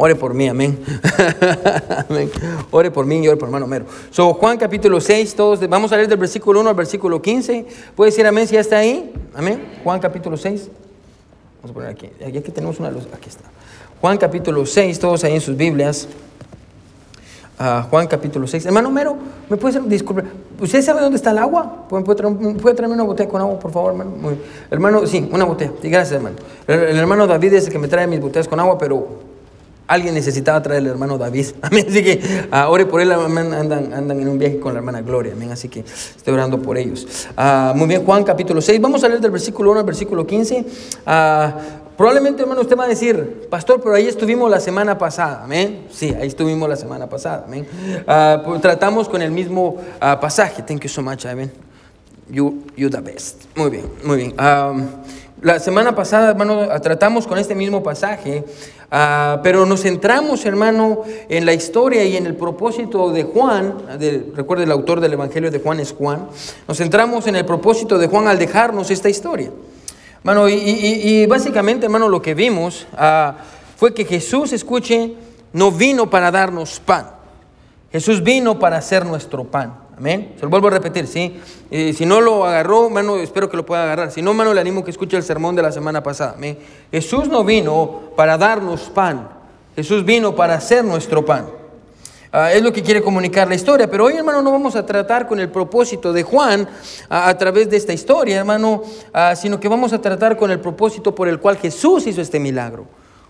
Ore por mí, amén. amén. Ore por mí y ore por hermano Mero. So, Juan capítulo 6, todos, vamos a leer del versículo 1 al versículo 15. ¿Puede decir amén si ya está ahí? Amén. Juan capítulo 6. Vamos a poner aquí. Aquí, tenemos una luz. Aquí está. Juan capítulo 6, todos ahí en sus Biblias. Uh, Juan capítulo 6. Hermano Mero, ¿me puede disculpe? ¿Usted sabe dónde está el agua? ¿Puede, traerme una botella con agua, por favor, hermano? Hermano, sí, una botella. Gracias, hermano. El, el, hermano David es el que me trae mis botellas con agua, pero Alguien necesitaba traer al hermano David. Amén. Así que uh, ore por él. Andan, andan en un viaje con la hermana Gloria. Amén. Así que estoy orando por ellos. Uh, muy bien, Juan capítulo 6. Vamos a leer del versículo 1 al versículo 15. Uh, probablemente, hermano, usted va a decir, Pastor, pero ahí estuvimos la semana pasada. Amén. Sí, ahí estuvimos la semana pasada. Amén. Pues, tratamos con el mismo pasaje. Thank you so much. Amén. You, you the best. Muy bien, muy bien. La semana pasada, hermano, tratamos con este mismo pasaje, uh, pero nos centramos, hermano, en la historia y en el propósito de Juan. De, recuerde, el autor del Evangelio de Juan es Juan. Nos centramos en el propósito de Juan al dejarnos esta historia. Hermano, y, y, y básicamente, hermano, lo que vimos uh, fue que Jesús, escuche, no vino para darnos pan. Jesús vino para ser nuestro pan. Amén. Se lo vuelvo a repetir, ¿sí? si no lo agarró, mano, espero que lo pueda agarrar. Si no, mano, le animo que escuche el sermón de la semana pasada. Amén. Jesús no vino para darnos pan. Jesús vino para ser nuestro pan. Ah, es lo que quiere comunicar la historia. Pero hoy, hermano, no vamos a tratar con el propósito de Juan a través de esta historia, hermano, ah, sino que vamos a tratar con el propósito por el cual Jesús hizo este milagro.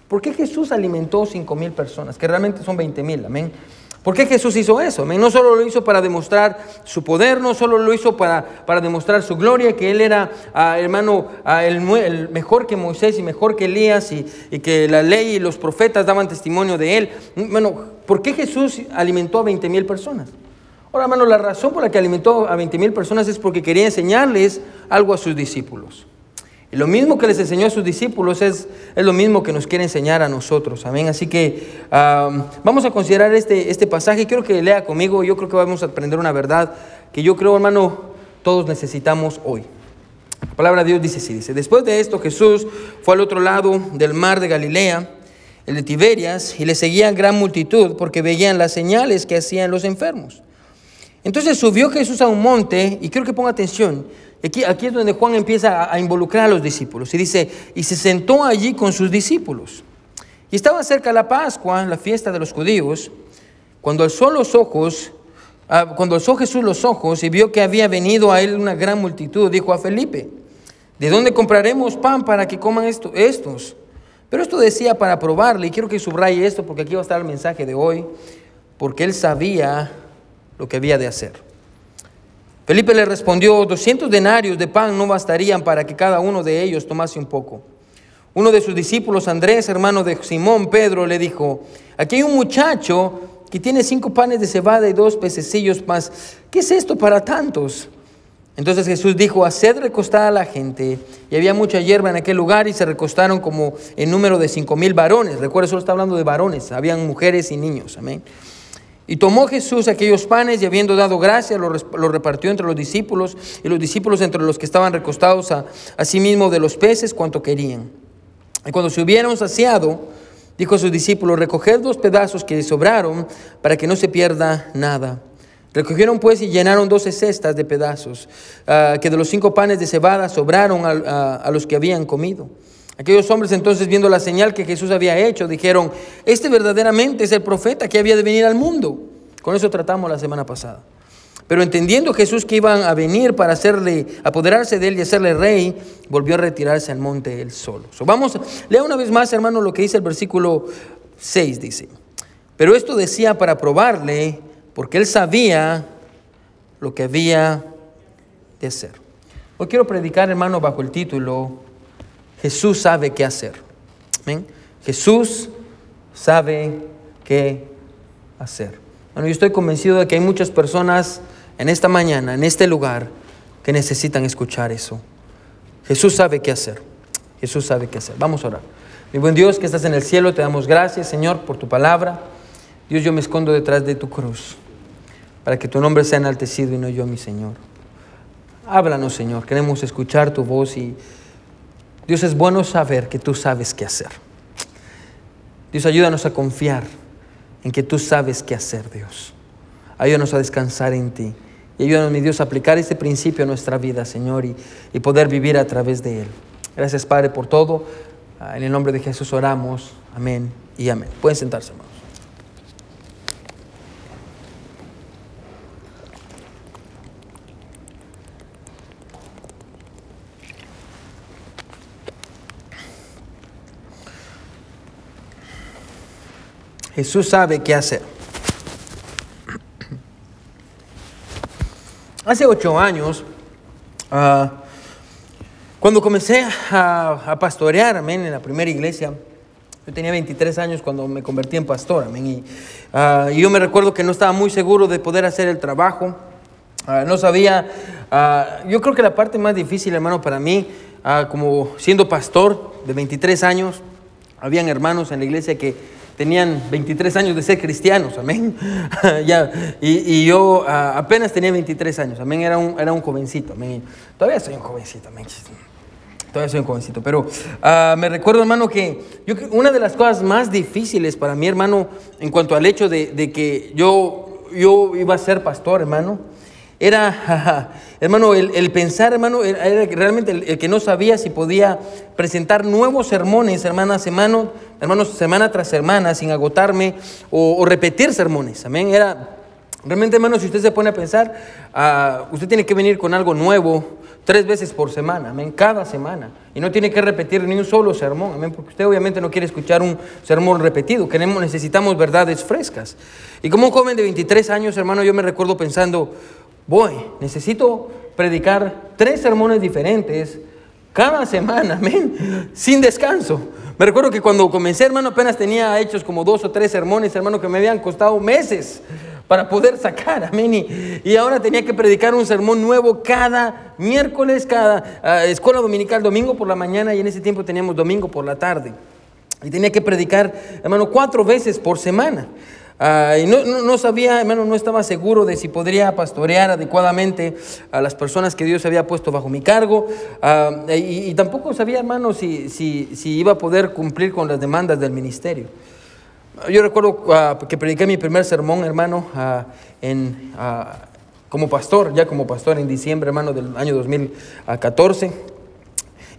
¿Por qué Jesús alimentó cinco mil personas? Que realmente son 20 mil, amén. ¿Por qué Jesús hizo eso? No solo lo hizo para demostrar su poder, no solo lo hizo para, para demostrar su gloria, que Él era, ah, hermano, ah, el, mejor que Moisés y mejor que Elías y, que la ley y los profetas daban testimonio de Él. Bueno, ¿por qué Jesús alimentó a 20 mil personas? Ahora, hermano, la razón por la que alimentó a 20 mil personas es porque quería enseñarles algo a sus discípulos. Y lo mismo que les enseñó a sus discípulos es, es lo mismo que nos quiere enseñar a nosotros. Amén. Así que vamos a considerar este, este pasaje. Quiero que lea conmigo. Yo creo que vamos a aprender una verdad que yo creo, hermano, todos necesitamos hoy. La palabra de Dios dice así, dice, después de esto Jesús fue al otro lado del mar de Galilea, el de Tiberias, y le seguían gran multitud porque veían las señales que hacían los enfermos. Entonces subió Jesús a un monte, y quiero que ponga atención, Aquí, es donde Juan empieza a, involucrar a los discípulos. Y dice, y se sentó allí con sus discípulos. Y estaba cerca la Pascua, la fiesta de los judíos, cuando alzó los ojos, ah, cuando alzó Jesús los ojos y vio que había venido a él una gran multitud, dijo a Felipe, ¿de dónde compraremos pan para que coman esto, estos? Pero esto decía para probarle, y quiero que subraye esto porque aquí va a estar el mensaje de hoy, porque él sabía lo que había de hacer. Felipe le respondió, 200 denarios de pan no bastarían para que cada uno de ellos tomase un poco. Uno de sus discípulos, Andrés, hermano de Simón Pedro, le dijo, aquí hay un muchacho que tiene cinco panes de cebada y dos pececillos más. ¿Qué es esto para tantos? Entonces Jesús dijo, haced recostar a la gente. Y había mucha hierba en aquel lugar y se recostaron como en número de cinco mil varones. Recuerda, solo está hablando de varones, habían mujeres y niños. Amén. Y tomó Jesús aquellos panes y habiendo dado gracia, los lo repartió entre los discípulos y los discípulos entre los que estaban recostados a sí mismo de los peces cuanto querían. Y cuando se hubieron saciado, dijo a sus discípulos, recoged los pedazos que sobraron para que no se pierda nada. Recogieron pues y llenaron doce cestas de pedazos, ah, que de los cinco panes de cebada sobraron a los que habían comido. Aquellos hombres entonces viendo la señal que Jesús había hecho, dijeron, este verdaderamente es el profeta que había de venir al mundo. Con eso tratamos la semana pasada. Pero entendiendo Jesús que iban a venir para hacerle, apoderarse de él y hacerle rey, volvió a retirarse al monte él solo. vamos, lea una vez más, hermano, lo que dice el versículo 6, dice. Pero esto decía para probarle, porque él sabía lo que había de hacer. Hoy quiero predicar, hermano, bajo el título, Jesús sabe qué hacer. Jesús sabe qué hacer. Bueno, yo estoy convencido de que hay muchas personas en esta mañana, en este lugar, que necesitan escuchar eso. Jesús sabe qué hacer. Jesús sabe qué hacer. Vamos a orar. Mi buen Dios que estás en el cielo, te damos gracias, Señor, por tu palabra. Dios, yo me escondo detrás de tu cruz para que tu nombre sea enaltecido y no yo, mi Señor. Háblanos, Señor. Queremos escuchar tu voz y Dios es bueno saber que tú sabes qué hacer. Dios, ayúdanos a confiar en que tú sabes qué hacer, Dios. Ayúdanos a descansar en ti. Y ayúdanos, mi Dios, a aplicar este principio a nuestra vida, Señor, y, y poder vivir a través de él. Gracias, Padre, por todo. Ah, En el nombre de Jesús oramos. Amén y amén. Pueden sentarse, hermanos. Jesús sabe qué hacer. Hace ocho años, ah, cuando comencé a, a pastorear, amén, en la primera iglesia, yo tenía 23 años cuando me convertí en pastor, amén, y, ah, y yo me recuerdo que no estaba muy seguro de poder hacer el trabajo, Ah, no sabía, ah, yo creo que la parte más difícil, hermano, para mí, como siendo pastor de 23 años, habían hermanos en la iglesia que tenían 23 años de ser cristianos, amén. ya, y, y yo ah, apenas tenía 23 años, amén, era un, era un jovencito, amén. Todavía soy un jovencito, amén. Todavía soy un jovencito, pero ah, me recuerdo, hermano, que yo, una de las cosas más difíciles para mí, hermano, en cuanto al hecho de, de que yo, yo iba a ser pastor, hermano, era, hermano, el, pensar, hermano, era era realmente el, que no sabía si podía presentar nuevos sermones, hermana, semana, hermanos, semana tras semana, sin agotarme, o, o repetir sermones, amén. Era, realmente, hermano, si usted se pone a pensar, ah, usted tiene que venir con algo nuevo tres veces por semana, amén, cada semana. Y no tiene que repetir ni un solo sermón, amén, porque usted obviamente no quiere escuchar un sermón repetido, queremos, necesitamos verdades frescas. Y como un joven de 23 años, hermano, yo me recuerdo pensando, voy, necesito predicar tres sermones diferentes cada semana, amén, sin descanso. Me recuerdo que cuando comencé, hermano, apenas tenía hechos como dos o tres sermones, hermano, que me habían costado meses para poder sacar, amén. Y, y ahora tenía que predicar un sermón nuevo cada miércoles, cada ah, escuela dominical, domingo por la mañana, y en ese tiempo teníamos domingo por la tarde. Y tenía que predicar, hermano, cuatro veces por semana. Ah, y no, no- no sabía, hermano, no estaba seguro de si podría pastorear adecuadamente a las personas que Dios había puesto bajo mi cargo. Ah, y, y tampoco sabía, hermano, si, si, si iba a poder cumplir con las demandas del ministerio. Yo recuerdo ah, que prediqué mi primer sermón, hermano, ah, en, como pastor, ya como pastor en diciembre, hermano, del año 2014.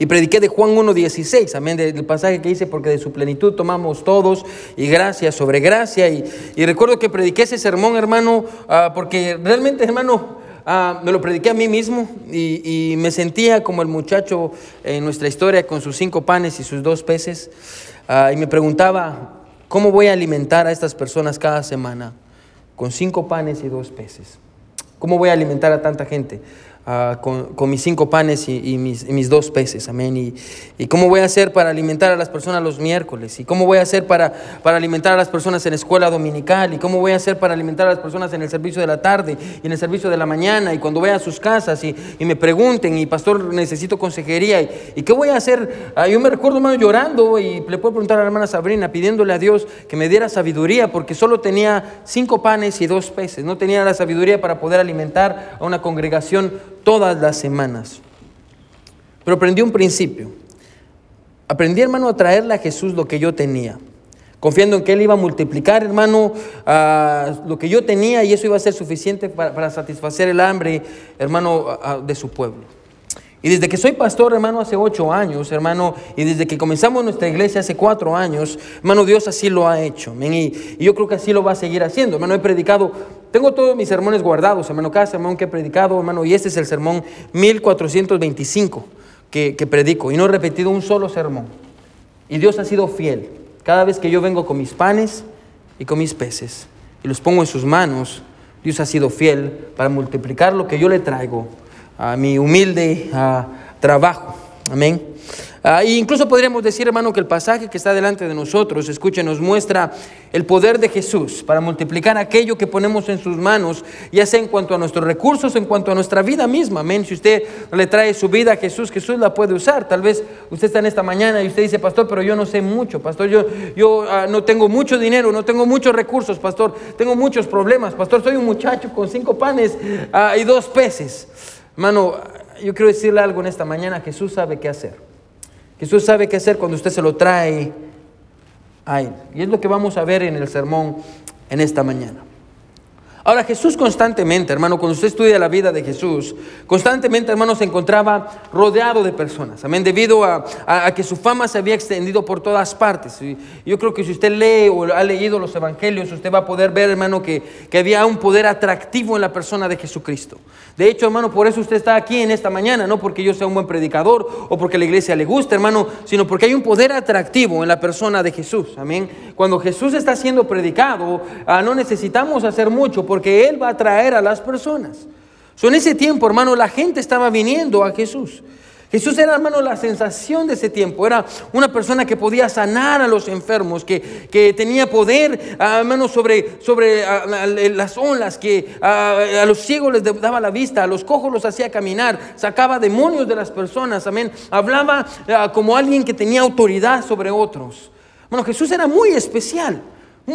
Y prediqué de Juan 1.16, amén, de- del pasaje que dice, porque de su plenitud tomamos todos y gracia sobre gracia. Y, y recuerdo que prediqué ese sermón, hermano, ah, porque realmente, hermano, ah, me lo prediqué a mí mismo y, y me sentía como el muchacho en nuestra historia con sus cinco panes y sus dos peces. Ah, y me preguntaba, ¿cómo voy a alimentar a estas personas cada semana con cinco panes y dos peces? ¿Cómo voy a alimentar a tanta gente? Ah, con, con mis cinco panes y, y mis, y mis dos peces, amén. Y, y cómo voy a hacer para alimentar a las personas los miércoles, y cómo voy a hacer para, para alimentar a las personas en la escuela dominical, y cómo voy a hacer para alimentar a las personas en el servicio de la tarde y en el servicio de la mañana, y cuando vaya a sus casas y, me pregunten, y pastor, necesito consejería, y, qué voy a hacer. Ah, yo me recuerdo, hermano, llorando, y le puedo preguntar a la hermana Sabrina, pidiéndole a Dios que me diera sabiduría, porque solo tenía cinco panes y dos peces, no tenía la sabiduría para poder alimentar a una congregación todas las semanas. Pero aprendí un principio. Aprendí, hermano, a traerle a Jesús lo que yo tenía, confiando en que Él iba a multiplicar, hermano, ah, lo que yo tenía y eso iba a ser suficiente para, para satisfacer el hambre, hermano, ah, de su pueblo. Y desde que soy pastor, hermano, hace ocho años, hermano, y desde que comenzamos nuestra iglesia hace cuatro años, hermano, Dios así lo ha hecho. y yo creo que así lo va a seguir haciendo. Hermano, he predicado, tengo todos mis sermones guardados, hermano, cada sermón que he predicado, hermano, y este es el sermón 1425 que, que predico, y no he repetido un solo sermón. Y Dios ha sido fiel. Cada vez que yo vengo con mis panes y con mis peces y los pongo en sus manos, Dios ha sido fiel para multiplicar lo que yo le traigo a mi humilde trabajo. Amén. Ah, e incluso podríamos decir, hermano, que el pasaje que está delante de nosotros, escuche, nos muestra el poder de Jesús para multiplicar aquello que ponemos en sus manos, ya sea en cuanto a nuestros recursos, en cuanto a nuestra vida misma. Amén. Si usted le trae su vida a Jesús, Jesús la puede usar. Tal vez usted está en esta mañana y usted dice, pastor, pero yo no sé mucho, pastor, yo, yo ah, no tengo mucho dinero, no tengo muchos recursos, pastor, tengo muchos problemas, pastor, soy un muchacho con cinco panes ah, y dos peces. Hermano, yo quiero decirle algo en esta mañana, Jesús sabe qué hacer. Jesús sabe qué hacer cuando usted se lo trae a Él. Y es lo que vamos a ver en el sermón en esta mañana. Ahora Jesús constantemente, hermano, cuando usted estudia la vida de Jesús, constantemente, hermano, se encontraba rodeado de personas. Amén, debido a, que su fama se había extendido por todas partes. Yo creo que si usted lee o ha leído los evangelios, usted va a poder ver, hermano, que, había un poder atractivo en la persona de Jesucristo. De hecho, hermano, por eso usted está aquí en esta mañana, no porque yo sea un buen predicador o porque la iglesia le guste, hermano, sino porque hay un poder atractivo en la persona de Jesús. Amén. Cuando Jesús está siendo predicado, ah, no necesitamos hacer mucho Él va a atraer a las personas. en ese tiempo, hermano, la gente estaba viniendo a Jesús. Jesús era, hermano, la sensación de ese tiempo. Era una persona que podía sanar a los enfermos, que, tenía poder, ah, hermano, sobre, sobre ah, las olas, que a, los ciegos les daba la vista, a los cojos los hacía caminar, sacaba demonios de las personas, amén. Hablaba como alguien que tenía autoridad sobre otros. Bueno, Jesús era muy especial.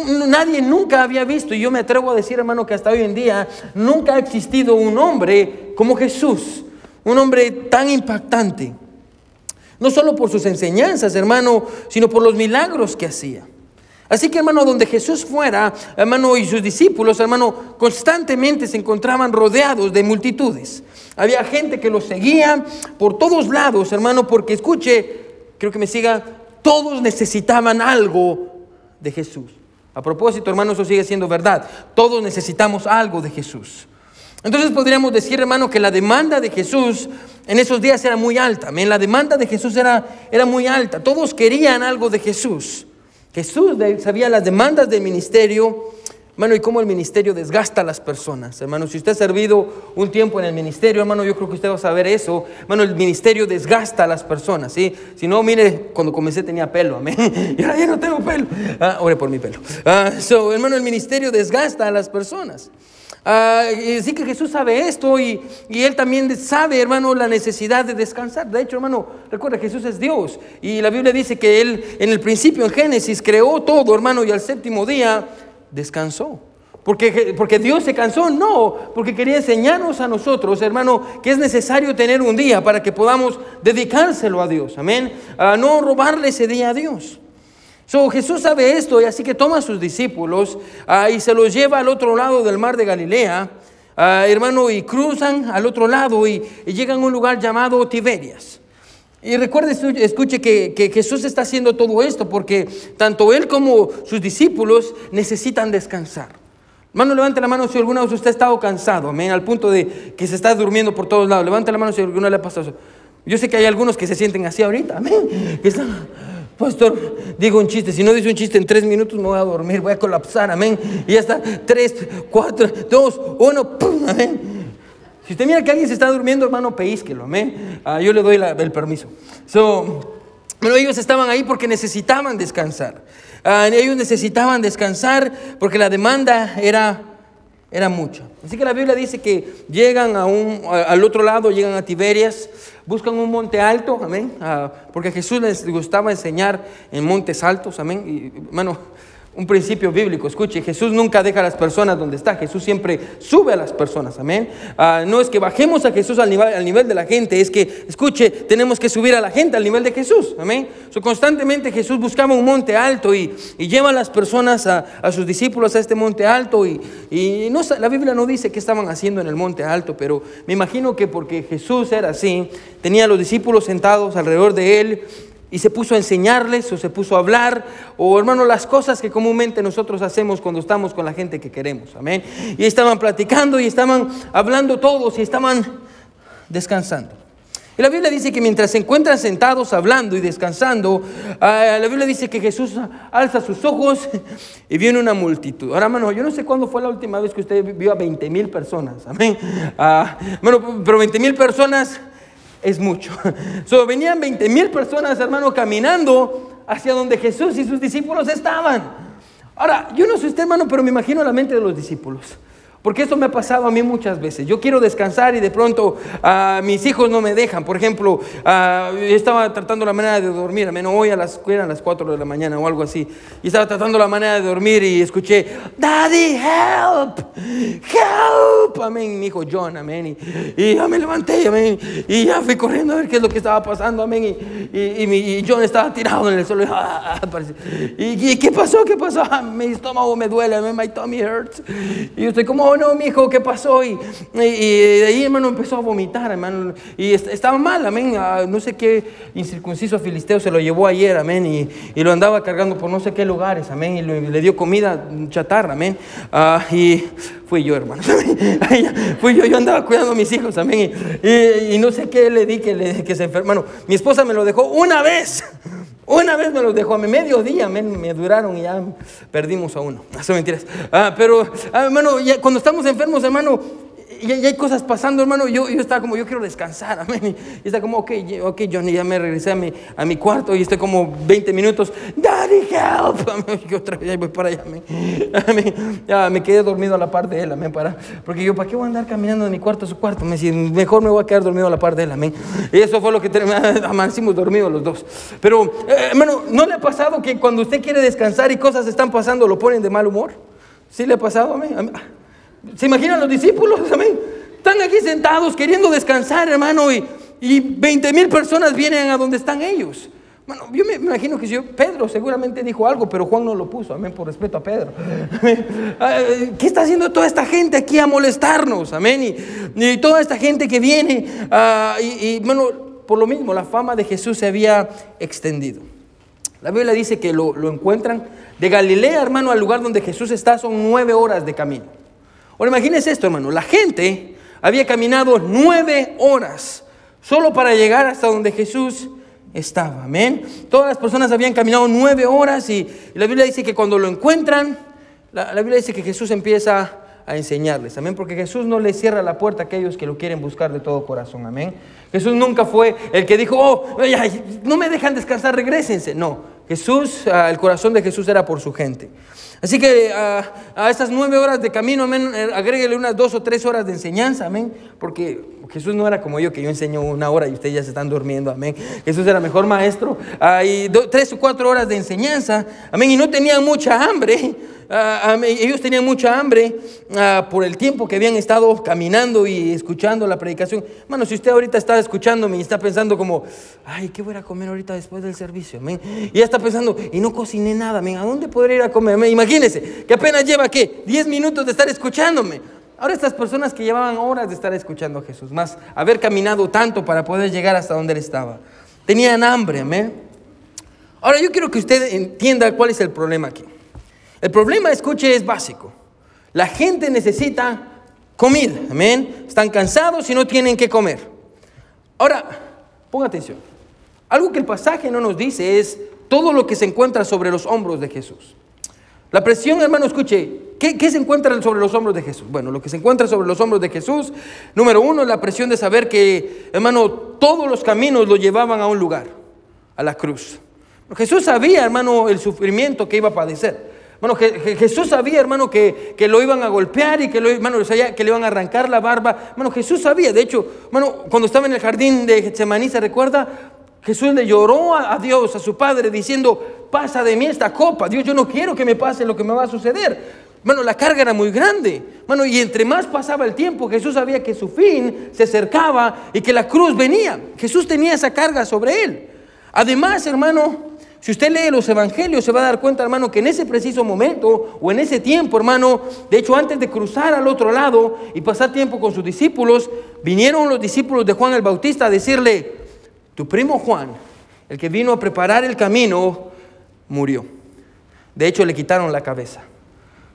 Nadie nunca había visto, y yo me atrevo a decir, hermano, que hasta hoy en día nunca ha existido un hombre como Jesús, un hombre tan impactante. No solo por sus enseñanzas, hermano, sino por los milagros que hacía. Así que, hermano, donde Jesús fuera, hermano, y sus discípulos, hermano, constantemente se encontraban rodeados de multitudes. Había gente que los seguía por todos lados, hermano, porque escuche, creo que me siga, todos necesitaban algo de Jesús. A propósito, hermano, eso sigue siendo verdad. Todos necesitamos algo de Jesús. Entonces podríamos decir, hermano, que la demanda de Jesús en esos días era muy alta. La demanda de Jesús era, era muy alta. Todos querían algo de Jesús. Jesús sabía las demandas del ministerio Hermano, y cómo el ministerio desgasta a las personas. Hermano, si usted ha servido un tiempo en el ministerio, hermano, yo creo que usted va a saber eso. Hermano, el ministerio desgasta a las personas, ¿sí? Si no, mire, cuando comencé tenía pelo, amén. Y ahora ya no tengo pelo. Ah, ore por mi pelo. Ah, so, hermano, el ministerio desgasta a las personas. Ah, y sí que Jesús sabe esto y, y, Él también sabe, hermano, la necesidad de descansar. De hecho, hermano, recuerda, Jesús es Dios. Y la Biblia dice que Él en el principio, en Génesis, creó todo, hermano, y al séptimo día descansó. Porque, porque Dios se cansó, no, porque quería enseñarnos a nosotros, hermano, que es necesario tener un día para que podamos dedicárselo a Dios, amén, a no robarle ese día a Dios. So, Jesús sabe esto y así que toma a sus discípulos ah, y se los lleva al otro lado del mar de Galilea, ah, hermano, y cruzan al otro lado y, y llegan a un lugar llamado Tiberias. Y recuerde, escuche que, Jesús está haciendo todo esto porque tanto Él como sus discípulos necesitan descansar. Hermano, levante la mano si alguna vez usted ha estado cansado, amén, al punto de que se está durmiendo por todos lados. Levante la mano si alguna le ha pasado eso. Yo sé que hay algunos que se sienten así ahorita, amén. Que están, pastor, digo un chiste. Si no dice un chiste en tres minutos me voy a dormir, voy a colapsar, amén. Y ya está, tres, cuatro, dos, uno, pum, amén. Si usted mira que alguien se está durmiendo, hermano, peísquelo, amén. Ah, yo le doy el permiso. So, pero ellos estaban ahí porque necesitaban descansar. Ah, ellos necesitaban descansar porque la demanda era, era mucha. Así que la Biblia dice que llegan a un, al otro lado, llegan a Tiberias, buscan un monte alto, amén. Ah, porque a Jesús les gustaba enseñar en montes altos, amén. Y, hermano, un principio bíblico. Escuche, Jesús nunca deja a las personas donde está. Jesús siempre sube a las personas. Amén. Ah, no es que bajemos a Jesús al nivel, al nivel, de la gente. Es que, escuche, tenemos que subir a la gente al nivel de Jesús. Amén. constantemente Jesús buscaba un monte alto y, lleva a las personas, a, sus discípulos a este monte alto. Y, y no, la Biblia no dice qué estaban haciendo en el monte alto, pero me imagino que porque Jesús era así, tenía a los discípulos sentados alrededor de él y se puso a enseñarles o se puso a hablar, o hermano, las cosas que comúnmente nosotros hacemos cuando estamos con la gente que queremos, amén. Y estaban platicando y estaban hablando todos y estaban descansando. Y la Biblia dice que mientras se encuentran sentados hablando y descansando, ah, la Biblia dice que Jesús alza sus ojos y viene una multitud. Ahora, hermano, yo no sé cuándo fue la última vez que usted vio a 20 mil personas, amén. Ah, bueno, pero 20 mil personas es mucho. So, venían 20 mil personas, hermano, caminando hacia donde Jesús y sus discípulos estaban. Ahora, yo no sé usted, hermano, pero me imagino la mente de los discípulos. Porque esto me ha pasado a mí muchas veces. Yo quiero descansar y de pronto ah, mis hijos no me dejan. Por ejemplo, ah, yo estaba tratando la manera de dormir, menos hoy a las, eran las 4 de la mañana o algo así. Y estaba tratando la manera de dormir y escuché, Daddy, help, help. Amén, mi hijo John, amén. Y, ya me levanté, amén. Y ya fui corriendo a ver qué es lo que estaba pasando, amén. Y, mi, John estaba tirado en el suelo. Ah, y, qué pasó? ¿Qué pasó? mi estómago me duele, amén, my tummy hurts. Y yo estoy como, no, mi hijo, ¿qué pasó? Y, de ahí, hermano, empezó a vomitar, hermano. Y estaba mal, amén. Ah, no sé qué incircunciso filisteo se lo llevó ayer, amén. Y, lo andaba cargando por no sé qué lugares, amén. Y le, dio comida chatarra, amén. Ah, y fui yo, hermano. fui yo, yo andaba cuidando a mis hijos, amén. Y, no sé qué le di que, le, que se enfermó. Bueno, mi esposa me lo dejó una vez. Una vez me los dejó a mi medio día, me, me duraron y ya perdimos a uno. No son mentiras. Ah, pero, ah, hermano, cuando estamos enfermos, hermano, y, hay cosas pasando, hermano. Yo, yo estaba como, yo quiero descansar, amén. Y está como, ok, ok, Johnny, ya me regresé a mi, a mi cuarto y estoy como 20 minutos. Daddy, help. Amén. Y otra vez voy para allá, amén. Ya me quedé dormido a la par de él, amén. Para, porque yo, ¿para qué voy a andar caminando de mi cuarto a su cuarto? Me mejor me voy a quedar dormido a la par de él, amén. Y eso fue lo que amanecimos dormidos los dos. Pero, eh, hermano, ¿no le ha pasado que cuando usted quiere descansar y cosas están pasando, lo ponen de mal humor? ¿Sí le ha pasado, amén? ¿Se imaginan los discípulos? Amén. Están aquí sentados queriendo descansar, hermano, y, y 20 mil personas vienen a donde están ellos. Bueno, yo me imagino que si yo, Pedro seguramente dijo algo, pero Juan no lo puso, amén, por respeto a Pedro. Ah, ¿Qué está haciendo toda esta gente aquí a molestarnos? Amén. Y, toda esta gente que viene, ah, y, bueno, por lo mismo, la fama de Jesús se había extendido. La Biblia dice que lo, lo encuentran de Galilea, hermano, al lugar donde Jesús está, son nueve horas de camino. Ahora imagínense esto, hermano. La gente había caminado nueve horas solo para llegar hasta donde Jesús estaba. Amén. Todas las personas habían caminado nueve horas y, la Biblia dice que cuando lo encuentran, la, Biblia dice que Jesús empieza a enseñarles. Amén. Porque Jesús no le cierra la puerta a aquellos que lo quieren buscar de todo corazón. Amén. Jesús nunca fue el que dijo, oh, no me dejan descansar, regresense. No. Jesús, ah, el corazón de Jesús era por su gente. Así que a, a estas nueve horas de camino, amén, eh, agréguele unas dos o tres horas de enseñanza, amén, porque Jesús no era como yo, que yo enseño una hora y ustedes ya se están durmiendo, amén. Jesús era mejor maestro, hay tres o cuatro horas de enseñanza, amén, y no tenían mucha hambre, Ah, ellos tenían mucha hambre ah, por el tiempo que habían estado caminando y escuchando la predicación. Bueno, si usted ahorita está escuchándome y está pensando como, ay, ¿qué voy a comer ahorita después del servicio? Y ya está pensando, y no cociné nada, ¿a dónde podría ir a comer? Imagínese, que apenas lleva, ¿qué? 10 minutos de estar escuchándome. Ahora estas personas que llevaban horas de estar escuchando a Jesús, más haber caminado tanto para poder llegar hasta donde él estaba, tenían hambre, amén. Ahora yo quiero que usted entienda cuál es el problema aquí. El problema, escuche, es básico. La gente necesita comida, amén. Están cansados y no tienen que comer. Ahora, ponga atención. Algo que el pasaje no nos dice es todo lo que se encuentra sobre los hombros de Jesús. La presión, hermano, escuche, ¿qué, ¿qué, se encuentra sobre los hombros de Jesús? Bueno, lo que se encuentra sobre los hombros de Jesús, número uno, la presión de saber que, hermano, todos los caminos lo llevaban a un lugar, a la cruz. Jesús sabía, hermano, el sufrimiento que iba a padecer. Bueno, Jesús sabía, hermano, que, lo iban a golpear y que, lo, hermano, que le iban a arrancar la barba. Bueno, Jesús sabía. De hecho, hermano, cuando estaba en el jardín de Getsemaní, ¿se recuerda? Jesús le lloró a, Dios, a su Padre, diciendo, pasa de mí esta copa. Dios, yo no quiero que me pase lo que me va a suceder. Bueno, la carga era muy grande. Bueno, y entre más pasaba el tiempo, Jesús sabía que su fin se acercaba y que la cruz venía. Jesús tenía esa carga sobre él. Además, hermano, si usted lee los evangelios, se va a dar cuenta, hermano, que en ese preciso momento o en ese tiempo, hermano, de hecho, antes de cruzar al otro lado y pasar tiempo con sus discípulos, vinieron los discípulos de Juan el Bautista a decirle, tu primo Juan, el que vino a preparar el camino, murió. De hecho, le quitaron la cabeza.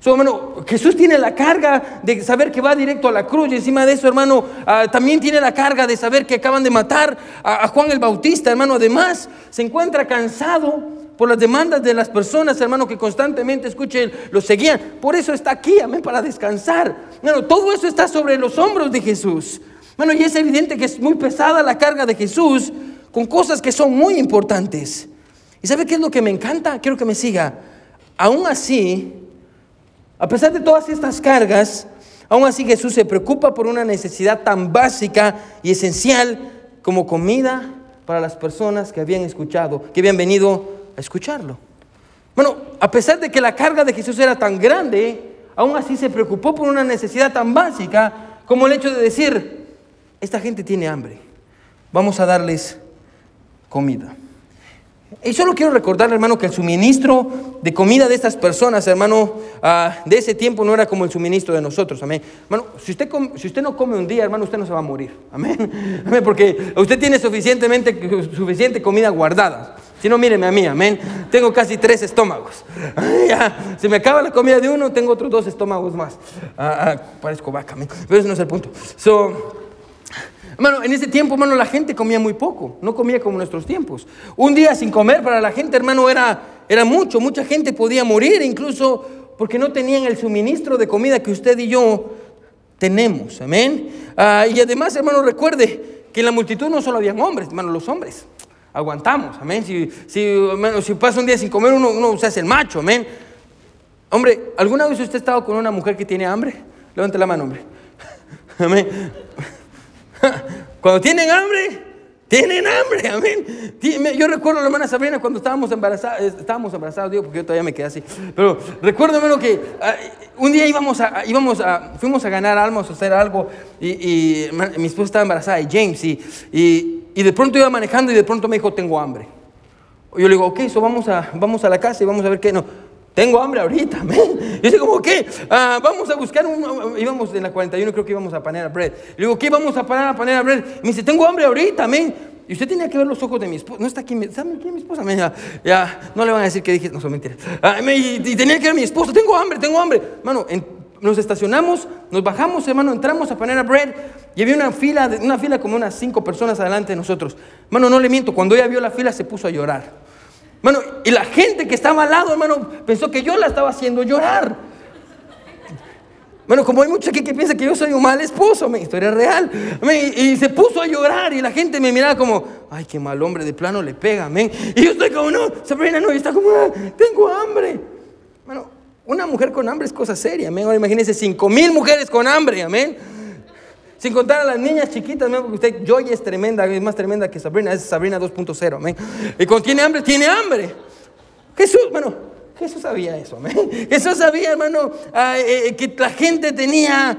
So, hermano, Jesús tiene la carga de saber que va directo a la cruz y encima de eso, hermano, ah, también tiene la carga de saber que acaban de matar a, Juan el Bautista, hermano. Además, se encuentra cansado por las demandas de las personas, hermano, que constantemente, escuchen, lo seguían. Por eso está aquí, amén, para descansar. Bueno, todo eso está sobre los hombros de Jesús. Bueno, y es evidente que es muy pesada la carga de Jesús con cosas que son muy importantes. ¿Y sabe qué es lo que me encanta? Quiero que me siga. Aún así, a pesar de todas estas cargas, Aún así Jesús se preocupa por una necesidad tan básica y esencial como comida para las personas que habían escuchado, que habían venido a escucharlo. Bueno, a pesar de que la carga de Jesús era tan grande, aún así se preocupó por una necesidad tan básica como el hecho de decir, esta gente tiene hambre, vamos a darles comida. Y solo quiero recordar, hermano, que el suministro de comida de estas personas, hermano, ah, de ese tiempo no era como el suministro de nosotros. Amén. Hermano, si usted, si usted no come un día, hermano, usted no se va a morir. Amén. Amén. Porque usted tiene suficientemente, suficiente comida guardada. Si no, míreme a mí, amén. Tengo casi tres estómagos. ya, se me acaba la comida de uno, tengo otros dos estómagos más. Ah, ah, parezco vaca, amén. Pero ese no es el punto. So, Hermano, en ese tiempo, hermano, la gente comía muy poco, no comía como nuestros tiempos. Un día sin comer para la gente, hermano, era, era mucho. Mucha gente podía morir incluso porque no tenían el suministro de comida que usted y yo tenemos. Amén. Ah, y además, hermano, recuerde que en la multitud no solo habían hombres, hermano, los hombres. Aguantamos, amén. Si, si, si pasa un día sin comer, uno, uno se hace el macho, amén. Hombre, ¿alguna vez usted ha estado con una mujer que tiene hambre? Levante la mano, hombre. Amén. Cuando tienen hambre, tienen hambre, amén. Yo recuerdo, la hermana Sabrina, cuando estábamos embarazados, estábamos embarazados, digo, porque yo todavía me quedé así. Pero recuerdo, hermano, que ah, un día íbamos a, íbamos a, fuimos a ganar almas, a hacer algo, y, mi esposa estaba embarazada de James, y, y, y, de pronto iba manejando y de pronto me dijo, tengo hambre. Yo le digo, ok, eso vamos a, vamos a la casa y vamos a ver qué. No, tengo hambre ahorita, amén. Y dice, como que ah, vamos a buscar un. Íbamos en la 41, creo que íbamos a Panera Bread. Le digo, ¿qué vamos a parar a Panera Bread? Me dice, tengo hambre ahorita, amén. Y usted tenía que ver los ojos de mi esposa. No está aquí, ¿saben quién es mi esposa? Ya, ya, no le van a decir que dije, no son mentiras. Ah, y, tenía que ver a mi esposa, tengo hambre, tengo hambre. Mano, nos estacionamos, nos bajamos, hermano, entramos a Panera Bread y había una fila, una fila como unas cinco personas adelante de nosotros. Mano, no le miento, cuando ella vio la fila se puso a llorar. Hermano, y la gente que estaba al lado, hermano, pensó que yo la estaba haciendo llorar. Bueno, como hay muchos aquí que piensan que yo soy un mal esposo, mi historia real. Y, se puso a llorar y la gente me miraba como, ay, qué mal hombre, de plano le pega, amén. Y yo estoy como, no, Sabrina, no, y está como, ah, tengo hambre. Bueno, una mujer con hambre es cosa seria, amén. Ahora imagínense cinco mil mujeres con hambre, amén. Sin contar a las niñas chiquitas, porque usted, Joy es tremenda, es más tremenda que Sabrina, es Sabrina 2.0, amén. Y cuando tiene hambre, tiene hambre. Jesús, bueno, Jesús sabía eso, amén. Jesús sabía, hermano, ah, eh, eh, que la gente tenía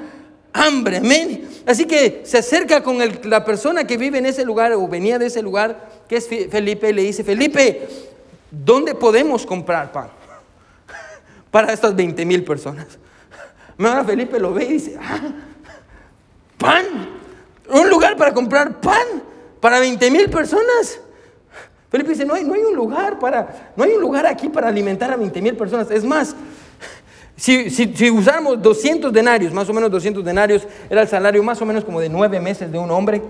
hambre, amén. Así que se acerca con la persona que vive en ese lugar o venía de ese lugar, que es Felipe, y le dice, Felipe, ¿dónde podemos comprar pan? Para estas 20 mil personas. Ahora Felipe lo ve y dice, ah, pan. Un lugar para comprar pan para 20 mil personas. Felipe dice, no hay, no hay un lugar para, no hay un lugar aquí para alimentar a 20 mil personas. Es más, si, si, usáramos 200 denarios, más o menos 200 denarios, era el salario más o menos como de nueve meses de un hombre.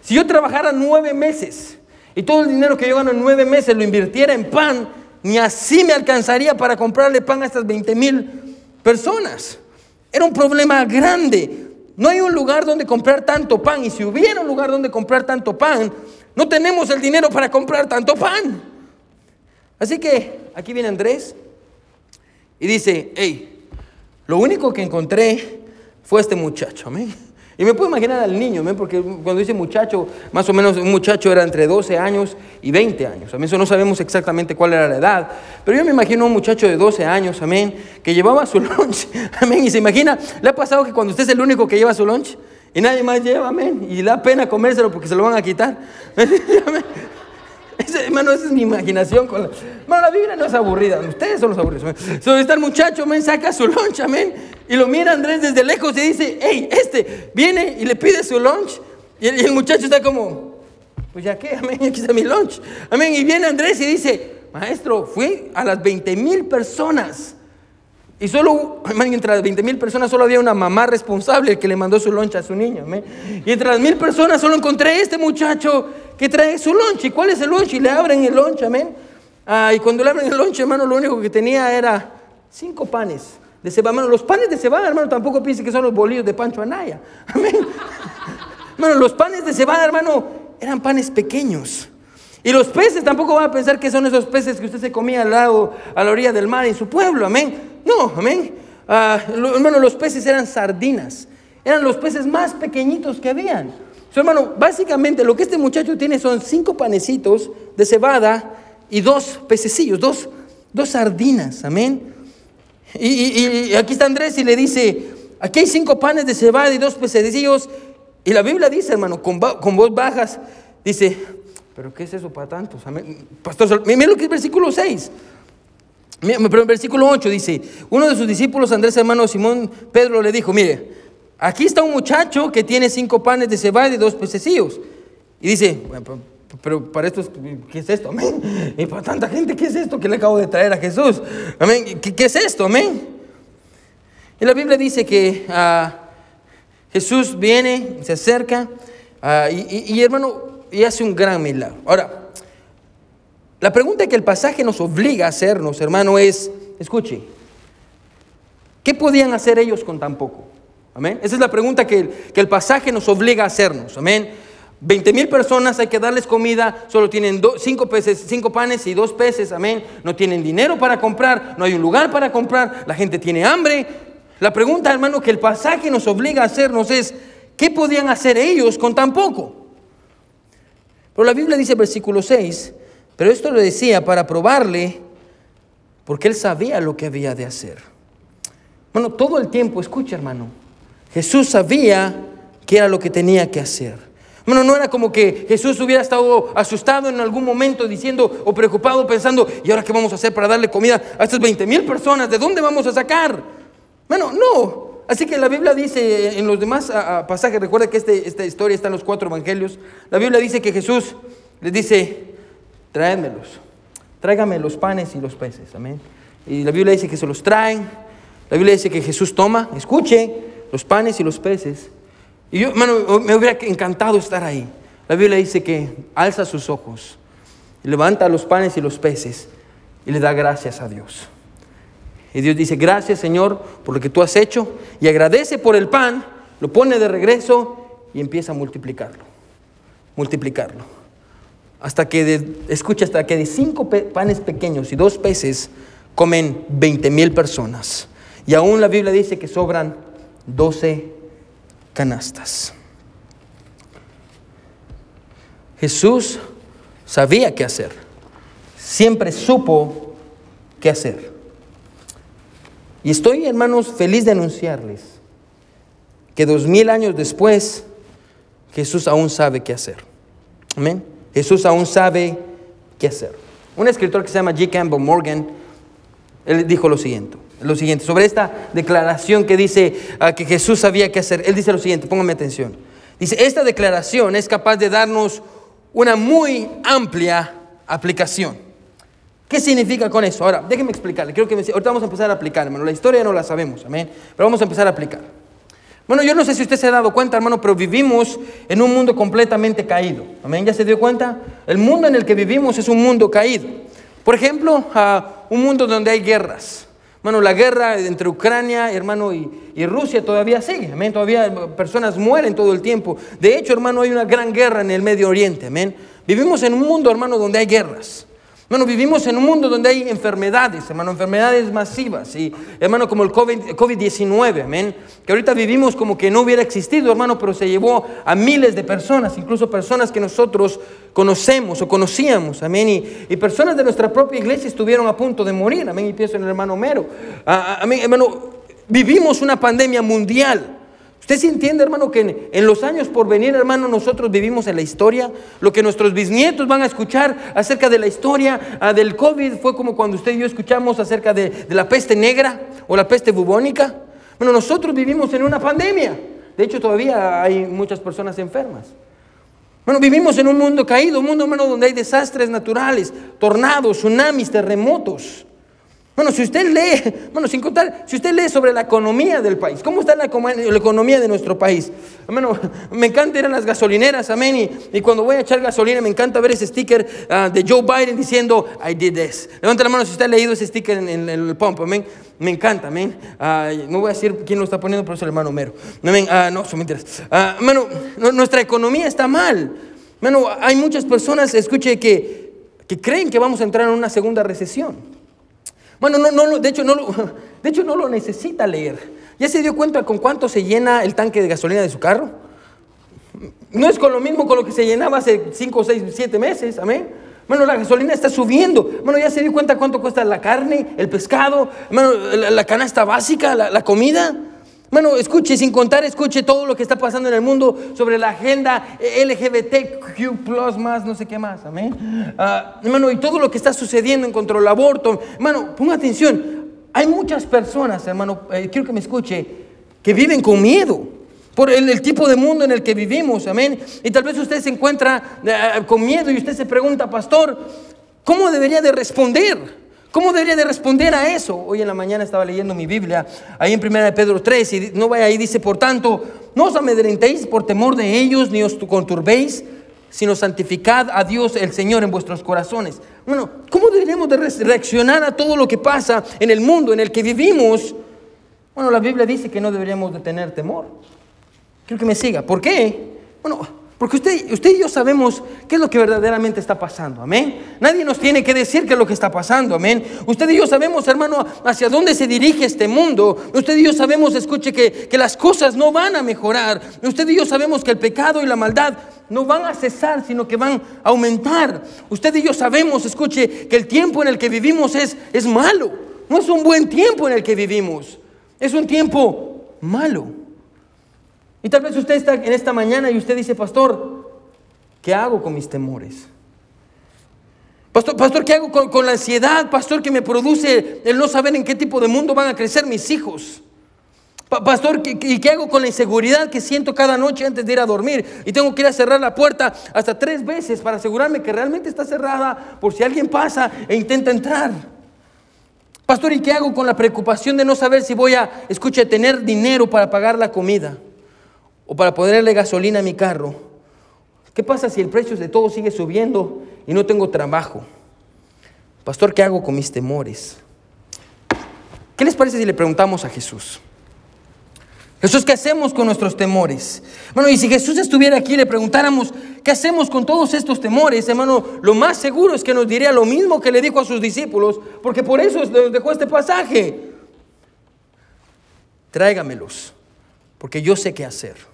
Si yo trabajara nueve meses y todo el dinero que yo gano en nueve meses lo invirtiera en pan, ni así me alcanzaría para comprarle pan a estas 20 mil personas. Era un problema grande. No hay un lugar donde comprar tanto pan. Y si hubiera un lugar donde comprar tanto pan, no tenemos el dinero para comprar tanto pan. Así que aquí viene Andrés y dice, hey, lo único que encontré fue este muchacho. Amén. Y me puedo imaginar al niño, porque cuando dice muchacho, más o menos un muchacho era entre 12 años y 20 años. Amén. Eso no sabemos exactamente cuál era la edad. Pero yo me imagino un muchacho de 12 años, amén, que llevaba su lunch. Amén. Y se imagina, ¿le ha pasado que cuando usted es el único que lleva su lunch y nadie más lleva, amén? Y da pena comérselo porque se lo van a quitar. hermano, esa es mi imaginación. Con la... Biblia no es aburrida. Ustedes son los aburridos. So, está el muchacho, amén, saca su lunch, amén. Y lo mira Andrés desde lejos y dice, hey, este, viene y le pide su lunch. Y el, muchacho está como, pues ya qué, amén, aquí está mi lunch. Amén. Y viene Andrés y dice, maestro, fui a las 20 mil personas. Y solo, entre las 20 mil personas solo había una mamá responsable que le mandó su loncha a su niño. Y entre las mil personas solo encontré este muchacho que trae su lunch. ¿Y cuál es el lunch? Y le abren el lunch, amén. Ah, y cuando le abren el lunch, hermano, lo único que tenía era cinco panes de cebada. Hermano, los panes de cebada, hermano, tampoco piense que son los bolillos de Pancho Anaya. Amén. hermano, los panes de cebada, hermano, eran panes pequeños. Y los peces tampoco van a pensar que son esos peces que usted se comía al lado, a la orilla del mar en su pueblo, amén. No, amén. ah, hermano, los peces eran sardinas. Eran los peces más pequeñitos que habían. Su hermano, básicamente lo que este muchacho tiene son cinco panecitos de cebada y dos pececillos, dos, dos sardinas. Amén. Y, aquí está Andrés y le dice, aquí hay cinco panes de cebada y dos pececillos. Y la Biblia dice, hermano, con, con voz bajas, dice, pero ¿qué es eso para tantos? Pastor, mira lo que es versículo 6. Pero en versículo 8 dice, uno de sus discípulos, Andrés hermano Simón Pedro, le dijo, mire, aquí está un muchacho que tiene cinco panes de cebada y dos pececillos. Y dice, pero para esto, ¿qué es esto? Amén. Y para tanta gente, ¿qué es esto que le acabo de traer a Jesús? Amén. ¿Qué, es esto? Amén. Y la Biblia dice que ah, Jesús viene, se acerca, ah, y, y hermano, y hace un gran milagro. Ahora, la pregunta que el pasaje nos obliga a hacernos, hermano, es, escuche, ¿qué podían hacer ellos con tan poco? Amén. Esa es la pregunta que el, que el pasaje nos obliga a hacernos. Amén. 20 mil personas hay que darles comida, solo tienen cinco, peces, cinco panes y dos peces, amén. No tienen dinero para comprar, no hay un lugar para comprar, la gente tiene hambre. La pregunta, hermano, que el pasaje nos obliga a hacernos es, ¿qué podían hacer ellos con tan poco? Pero la Biblia dice, versículo 6, pero esto lo decía para probarle, porque él sabía lo que había de hacer. Bueno, todo el tiempo, escucha hermano, Jesús sabía qué era lo que tenía que hacer. Bueno, no era como que Jesús hubiera estado asustado en algún momento diciendo o preocupado pensando, ¿y ahora qué vamos a hacer para darle comida a estas 20 mil personas? ¿De dónde vamos a sacar? Bueno, no. Así que la Biblia dice en los demás pasajes, recuerda que este, esta historia está en los cuatro evangelios, la Biblia dice que Jesús les dice, tráemelos, tráigame los panes y los peces, amén. Y la Biblia dice que se los traen, la Biblia dice que Jesús toma, escuche, los panes y los peces. Y yo, hermano, me hubiera encantado estar ahí. La Biblia dice que alza sus ojos, levanta los panes y los peces y le da gracias a Dios. Y Dios dice, gracias Señor por lo que tú has hecho y agradece por el pan, lo pone de regreso y empieza a multiplicarlo, multiplicarlo hasta que, de, escucha, hasta que de cinco panes pequeños y dos peces comen 20 mil personas. Y aún la Biblia dice que sobran 12 canastas. Jesús sabía qué hacer. Siempre supo qué hacer. Y estoy, hermanos, feliz de anunciarles que dos mil años después, Jesús aún sabe qué hacer. Amén. Jesús aún sabe qué hacer. Un escritor que se llama G. Campbell Morgan, él dijo lo siguiente, lo siguiente, sobre esta declaración que dice ah, que Jesús sabía qué hacer. Él dice lo siguiente, póngame atención. Dice, esta declaración es capaz de darnos una muy amplia aplicación. ¿Qué significa con eso? Ahora, déjenme explicarle. Creo que ahorita vamos a empezar a aplicar, hermano. La historia no la sabemos, amén. Pero vamos a empezar a aplicar. Bueno, yo no sé si usted se ha dado cuenta, hermano, pero vivimos en un mundo completamente caído. Amén, ¿ya se dio cuenta? El mundo en el que vivimos es un mundo caído. Por ejemplo, un mundo donde hay guerras. Bueno, la guerra entre Ucrania, hermano, y, y, Rusia todavía sigue, amén. Todavía personas mueren todo el tiempo. De hecho, hermano, hay una gran guerra en el Medio Oriente, amén. Vivimos en un mundo, hermano, donde hay guerras. Hermano, vivimos en un mundo donde hay enfermedades, hermano, enfermedades masivas, y hermano, como el COVID-19, amén, que ahorita vivimos como que no hubiera existido, hermano, pero se llevó a miles de personas, incluso personas que nosotros conocemos o conocíamos, amén, y, personas de nuestra propia iglesia estuvieron a punto de morir, amén, y pienso en el hermano Mero, ah, ah, amén, hermano, vivimos una pandemia mundial, ¿Usted sí entiende, hermano, que en, los años por venir, hermano, nosotros vivimos en la historia? Lo que nuestros bisnietos van a escuchar acerca de la historia ah, del COVID fue como cuando usted y yo escuchamos acerca de, la peste negra o la peste bubónica. Bueno, nosotros vivimos en una pandemia. De hecho, todavía hay muchas personas enfermas. Bueno, vivimos en un mundo caído, un mundo, hermano, donde hay desastres naturales, tornados, tsunamis, terremotos. Bueno, si usted lee, bueno, sin contar, si usted lee sobre la economía del país, ¿cómo está la, economía de nuestro país? Bueno, me encanta ir a las gasolineras, amén, y, cuando voy a echar gasolina me encanta ver ese sticker ah, de Joe Biden diciendo, I did this. Levanta la mano si usted ha leído ese sticker en, el pump, amén. Me encanta, amén. no voy a decir quién lo está poniendo, pero es el hermano Mero. Amén. Ah, no, son mentiras. Ah, hermano, nuestra economía está mal. Bueno, hay muchas personas, escuche, que, que creen que vamos a entrar en una segunda recesión. Bueno, no, no, de, hecho, no lo, de hecho no lo necesita leer. ¿Ya se dio cuenta con cuánto se llena el tanque de gasolina de su carro? No es con lo mismo con lo que se llenaba hace 5, 6, 7 meses, amén. Bueno, la gasolina está subiendo. Bueno, ya se dio cuenta cuánto cuesta la carne, el pescado, bueno, la, canasta básica, la, comida. Bueno, escuche, sin contar, escuche todo lo que está pasando en el mundo sobre la agenda LGBTQ, más, no sé qué más, amén. Ah, hermano, y todo lo que está sucediendo en contra del aborto. Hermano, ponga atención. Hay muchas personas, hermano, eh, quiero que me escuche, que viven con miedo por el, tipo de mundo en el que vivimos, amén. Y tal vez usted se encuentra eh, con miedo y usted se pregunta, pastor, ¿cómo debería de responder? ¿Cómo debería de responder a eso? Hoy en la mañana estaba leyendo mi Biblia, ahí en 1 de Pedro 3, y no vaya ahí, dice, por tanto, no os amedrentéis por temor de ellos, ni os conturbéis, sino santificad a Dios el Señor en vuestros corazones. Bueno, ¿cómo deberíamos de reaccionar a todo lo que pasa en el mundo en el que vivimos? Bueno, la Biblia dice que no deberíamos de tener temor. Quiero que me siga. ¿Por qué? Bueno, porque usted, usted y yo sabemos qué es lo que verdaderamente está pasando, amén. Nadie nos tiene que decir qué es lo que está pasando, amén. Usted y yo sabemos, hermano, hacia dónde se dirige este mundo. Usted y yo sabemos, escuche, que, que las cosas no van a mejorar. Usted y yo sabemos que el pecado y la maldad no van a cesar, sino que van a aumentar. Usted y yo sabemos, escuche, que el tiempo en el que vivimos es, es malo. No es un buen tiempo en el que vivimos. Es un tiempo malo. Y tal vez usted está en esta mañana y usted dice, pastor, ¿qué hago con mis temores? Pastor, pastor ¿qué hago con, la ansiedad? Pastor, que me produce el no saber en qué tipo de mundo van a crecer mis hijos. pastor, ¿y qué hago con la inseguridad que siento cada noche antes de ir a dormir? Y tengo que ir a cerrar la puerta hasta tres veces para asegurarme que realmente está cerrada por si alguien pasa e intenta entrar. Pastor, ¿y qué hago con la preocupación de no saber si voy a, escucha, tener dinero para pagar la comida? O para ponerle gasolina a mi carro, ¿qué pasa si el precio de todo sigue subiendo y no tengo trabajo? Pastor, ¿qué hago con mis temores? ¿Qué les parece si le preguntamos a Jesús? Jesús, ¿qué hacemos con nuestros temores? Bueno, y si Jesús estuviera aquí y le preguntáramos, ¿qué hacemos con todos estos temores? Hermano, lo más seguro es que nos diría lo mismo que le dijo a sus discípulos, porque por eso nos dejó este pasaje. Tráigamelos, porque yo sé qué hacer.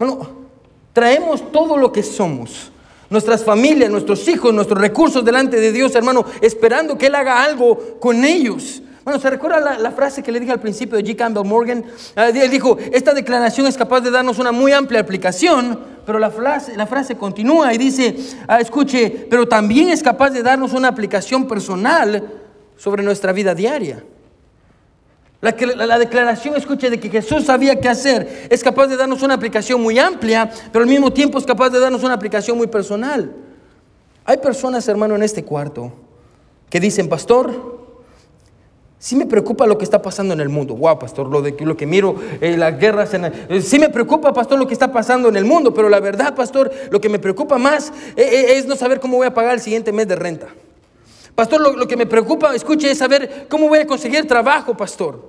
Bueno, traemos todo lo que somos, nuestras familias, nuestros hijos, nuestros recursos delante de Dios, hermano, esperando que Él haga algo con ellos. Bueno, ¿se recuerda la, frase que le dije al principio de G. Campbell Morgan? Ah, él dijo, esta declaración es capaz de darnos una muy amplia aplicación, pero la frase, la frase continúa y dice, ah, escuche, pero también es capaz de darnos una aplicación personal sobre nuestra vida diaria. La, declaración, escuche, de que Jesús sabía qué hacer, es capaz de darnos una aplicación muy amplia, pero al mismo tiempo es capaz de darnos una aplicación muy personal. Hay personas, hermano, en este cuarto que dicen, pastor, sí me preocupa lo que está pasando en el mundo. Wow, pastor, lo, de, lo que miro, eh, las guerras, en eh, sí me preocupa, pastor, lo que está pasando en el mundo, pero la verdad, pastor, lo que me preocupa más eh, es no saber cómo voy a pagar el siguiente mes de renta. Pastor, lo, que me preocupa, escuche, es saber cómo voy a conseguir trabajo, pastor.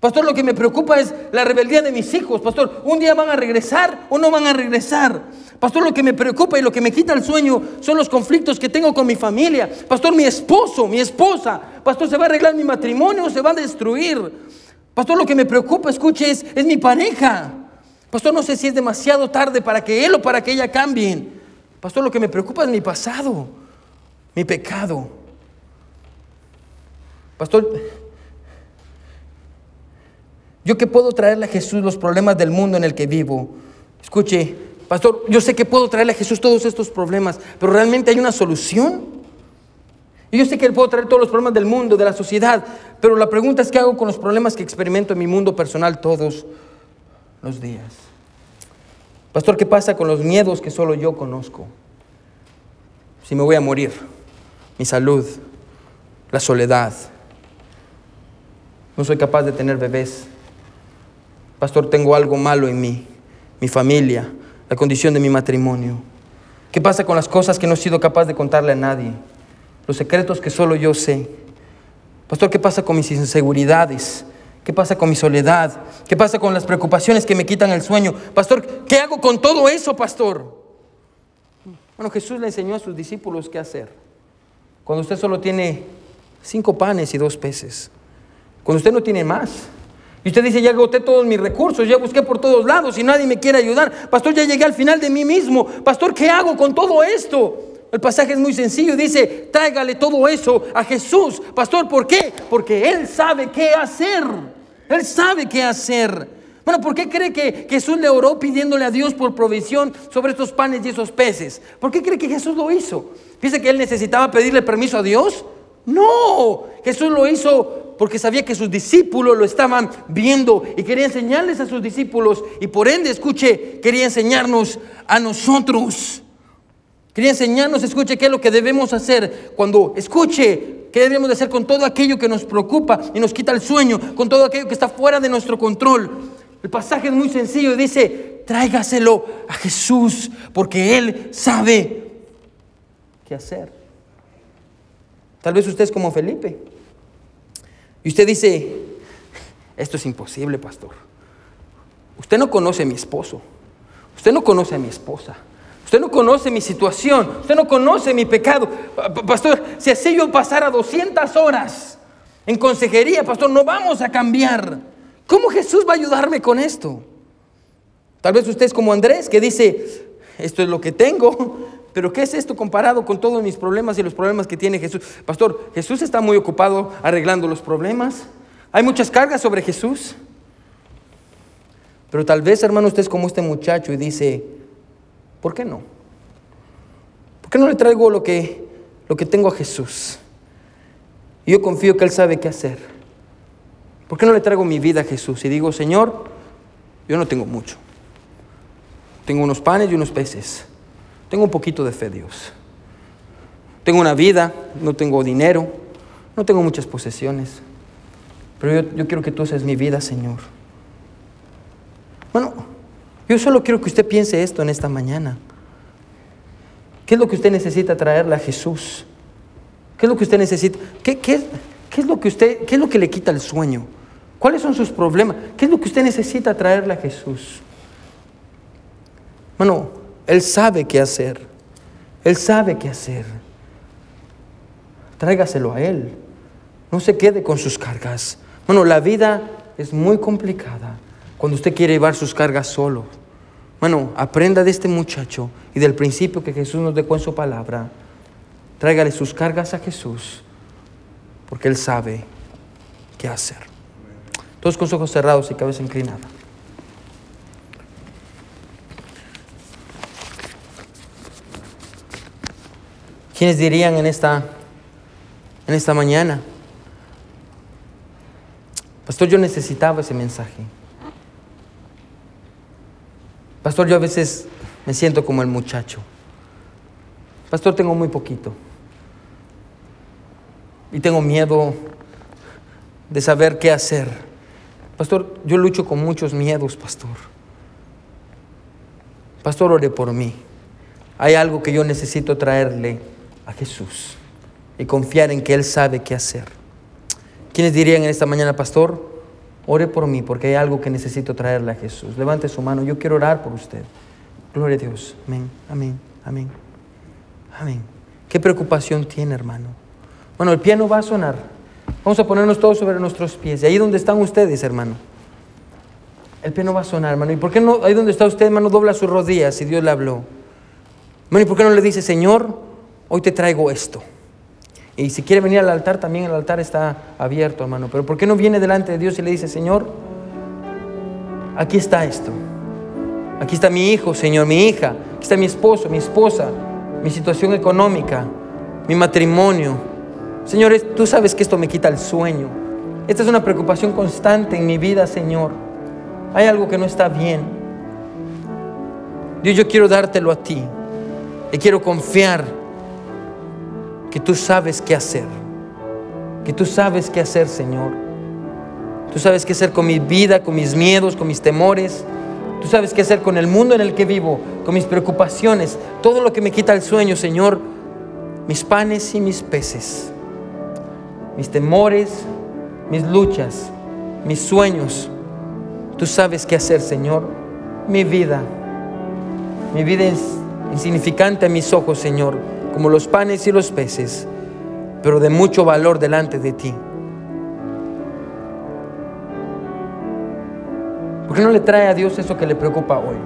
Pastor, lo que me preocupa es la rebeldía de mis hijos. Pastor, un día van a regresar o no van a regresar. Pastor, lo que me preocupa y lo que me quita el sueño son los conflictos que tengo con mi familia. Pastor, mi esposo, mi esposa. Pastor, ¿se va a arreglar mi matrimonio o se va a destruir? Pastor, lo que me preocupa, escuche, es, es mi pareja. Pastor, no sé si es demasiado tarde para que él o para que ella cambien. Pastor, lo que me preocupa es mi pasado, mi pecado. Pastor, yo que puedo traerle a Jesús los problemas del mundo en el que vivo. Escuche, pastor, yo sé que puedo traerle a Jesús todos estos problemas, pero realmente hay una solución. Y yo sé que Él puedo traer todos los problemas del mundo, de la sociedad, pero la pregunta es qué hago con los problemas que experimento en mi mundo personal todos los días. Pastor, ¿qué pasa con los miedos que solo yo conozco? Si me voy a morir, mi salud, la soledad, no soy capaz de tener bebés. Pastor, tengo algo malo en mí, mi familia, la condición de mi matrimonio. ¿Qué pasa con las cosas que no he sido capaz de contarle a nadie? Los secretos que solo yo sé. Pastor, ¿qué pasa con mis inseguridades? ¿Qué pasa con mi soledad? ¿Qué pasa con las preocupaciones que me quitan el sueño? Pastor, ¿qué hago con todo eso, pastor? Bueno, Jesús le enseñó a sus discípulos qué hacer. Cuando usted solo tiene Cinco panes y dos peces. Usted no tiene más. Y usted dice, ya agoté todos mis recursos, ya busqué por todos lados y nadie me quiere ayudar. Pastor, ya llegué al final de mí mismo. Pastor, ¿qué hago con todo esto? El pasaje es muy sencillo, dice, tráigale todo eso a Jesús. Pastor, ¿por qué? Porque Él sabe qué hacer. Él sabe qué hacer. Bueno, ¿por qué cree que Jesús le oró pidiéndole a Dios por provisión sobre estos panes y esos peces? ¿Por qué cree que Jesús lo hizo? ¿Piensa que Él necesitaba pedirle permiso a Dios? No, Jesús lo hizo porque sabía que sus discípulos lo estaban viendo y quería enseñarles a sus discípulos y por ende, escuche, quería enseñarnos a nosotros. Quería enseñarnos, escuche, qué es lo que debemos hacer cuando escuche qué debemos de hacer con todo aquello que nos preocupa y nos quita el sueño, con todo aquello que está fuera de nuestro control. El pasaje es muy sencillo, dice, tráigaselo a Jesús, porque Él sabe qué hacer. Tal vez usted es como Felipe. Y usted dice, esto es imposible, pastor. Usted no conoce a mi esposo. Usted no conoce a mi esposa. Usted no conoce mi situación, usted no conoce mi pecado. Pastor, si así yo pasara 200 horas en consejería, pastor, no vamos a cambiar. ¿Cómo Jesús va a ayudarme con esto? Tal vez usted es como Andrés que dice, esto es lo que tengo, pero ¿qué es esto comparado con todos mis problemas y los problemas que tiene Jesús? Pastor, Jesús está muy ocupado arreglando los problemas. Hay muchas cargas sobre Jesús. Pero tal vez, hermano, usted es como este muchacho y dice, ¿Por qué no? ¿Por qué no le traigo lo que, lo que tengo a Jesús? Y yo confío que Él sabe qué hacer. ¿Por qué no le traigo mi vida a Jesús? Y digo, Señor, yo no tengo mucho. Tengo unos panes y unos peces. Tengo un poquito de fe, Dios. Tengo una vida, no tengo dinero, no tengo muchas posesiones. Pero yo, yo quiero que tú seas mi vida, Señor. Bueno, yo solo quiero que usted piense esto en esta mañana. ¿Qué es lo que usted necesita traerle a Jesús? ¿Qué es lo que usted necesita? ¿Qué, es lo que usted, qué es lo que le quita el sueño? ¿Cuáles son sus problemas? ¿Qué es lo que usted necesita traerle a Jesús? Bueno, Él sabe qué hacer. Él sabe qué hacer. Tráigaselo a Él. No se quede con sus cargas. Bueno, la vida es muy complicada cuando usted quiere llevar sus cargas solo. Bueno, aprenda de este muchacho y del principio que Jesús nos dejó en su palabra. Tráigale sus cargas a Jesús, porque Él sabe qué hacer. Todos con ojos cerrados y cabeza inclinada. ¿Quiénes dirían en esta, en esta mañana? Pastor, yo necesitaba ese mensaje. Pastor, yo a veces me siento como el muchacho. Pastor, tengo muy poquito. Y tengo miedo de saber qué hacer. Pastor, yo lucho con muchos miedos, pastor. Pastor, ore por mí. Hay algo que yo necesito traerle a Jesús y confiar en que Él sabe qué hacer. ¿Quiénes dirían en esta mañana, pastor? Ore por mí porque hay algo que necesito traerle a Jesús. Levante su mano, yo quiero orar por usted. Gloria a Dios. Amén, amén, amén. Amén. ¿Qué preocupación tiene, hermano? Bueno, el piano va a sonar. Vamos a ponernos todos sobre nuestros pies. Y ahí donde están ustedes, hermano. El piano va a sonar, hermano. ¿Y por qué no, ahí donde está usted, hermano, dobla sus rodillas si Dios le habló? Hermano, ¿y por qué no le dice, Señor, hoy te traigo esto? Y si quiere venir al altar, también el altar está abierto, hermano. Pero ¿por qué no viene delante de Dios y le dice, Señor, aquí está esto? Aquí está mi hijo, Señor, mi hija. Aquí está mi esposo, mi esposa, mi situación económica, mi matrimonio. Señor, tú sabes que esto me quita el sueño. Esta es una preocupación constante en mi vida, Señor. Hay algo que no está bien. Dios, yo quiero dártelo a ti. Y quiero confiar que tú sabes qué hacer, que tú sabes qué hacer, Señor. Tú sabes qué hacer con mi vida, con mis miedos, con mis temores. Tú sabes qué hacer con el mundo en el que vivo, con mis preocupaciones, todo lo que me quita el sueño, Señor. Mis panes y mis peces, mis temores, mis luchas, mis sueños. Tú sabes qué hacer, Señor. Mi vida, mi vida es insignificante a mis ojos, Señor como los panes y los peces. pero de mucho valor delante de ti. ¿Por qué no le trae a Dios eso que le preocupa hoy?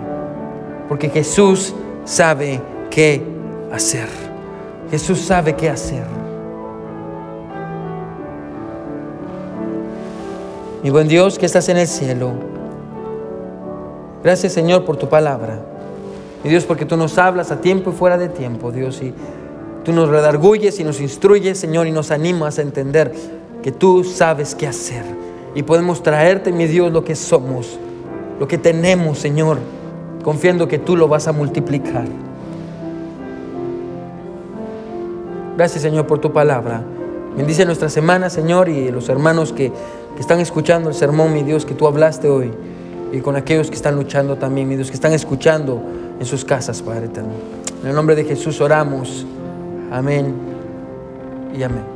Porque Jesús sabe qué hacer. Jesús sabe qué hacer. Mi buen Dios que estás en el cielo. Gracias Señor por tu palabra. Y Dios porque tú nos hablas a tiempo y fuera de tiempo, Dios. Y tú nos redarguyes y nos instruyes, Señor, y nos animas a entender que tú sabes qué hacer. Y podemos traerte, mi Dios, lo que somos, lo que tenemos, Señor, confiando que tú lo vas a multiplicar. Gracias, Señor, por tu palabra. Bendice nuestra semana, Señor, y los hermanos que, que están escuchando el sermón, mi Dios, que tú hablaste hoy. Y con aquellos que están luchando también, mi Dios, que están escuchando en sus casas, Padre eterno. En el nombre de Jesús oramos. Amén y amén.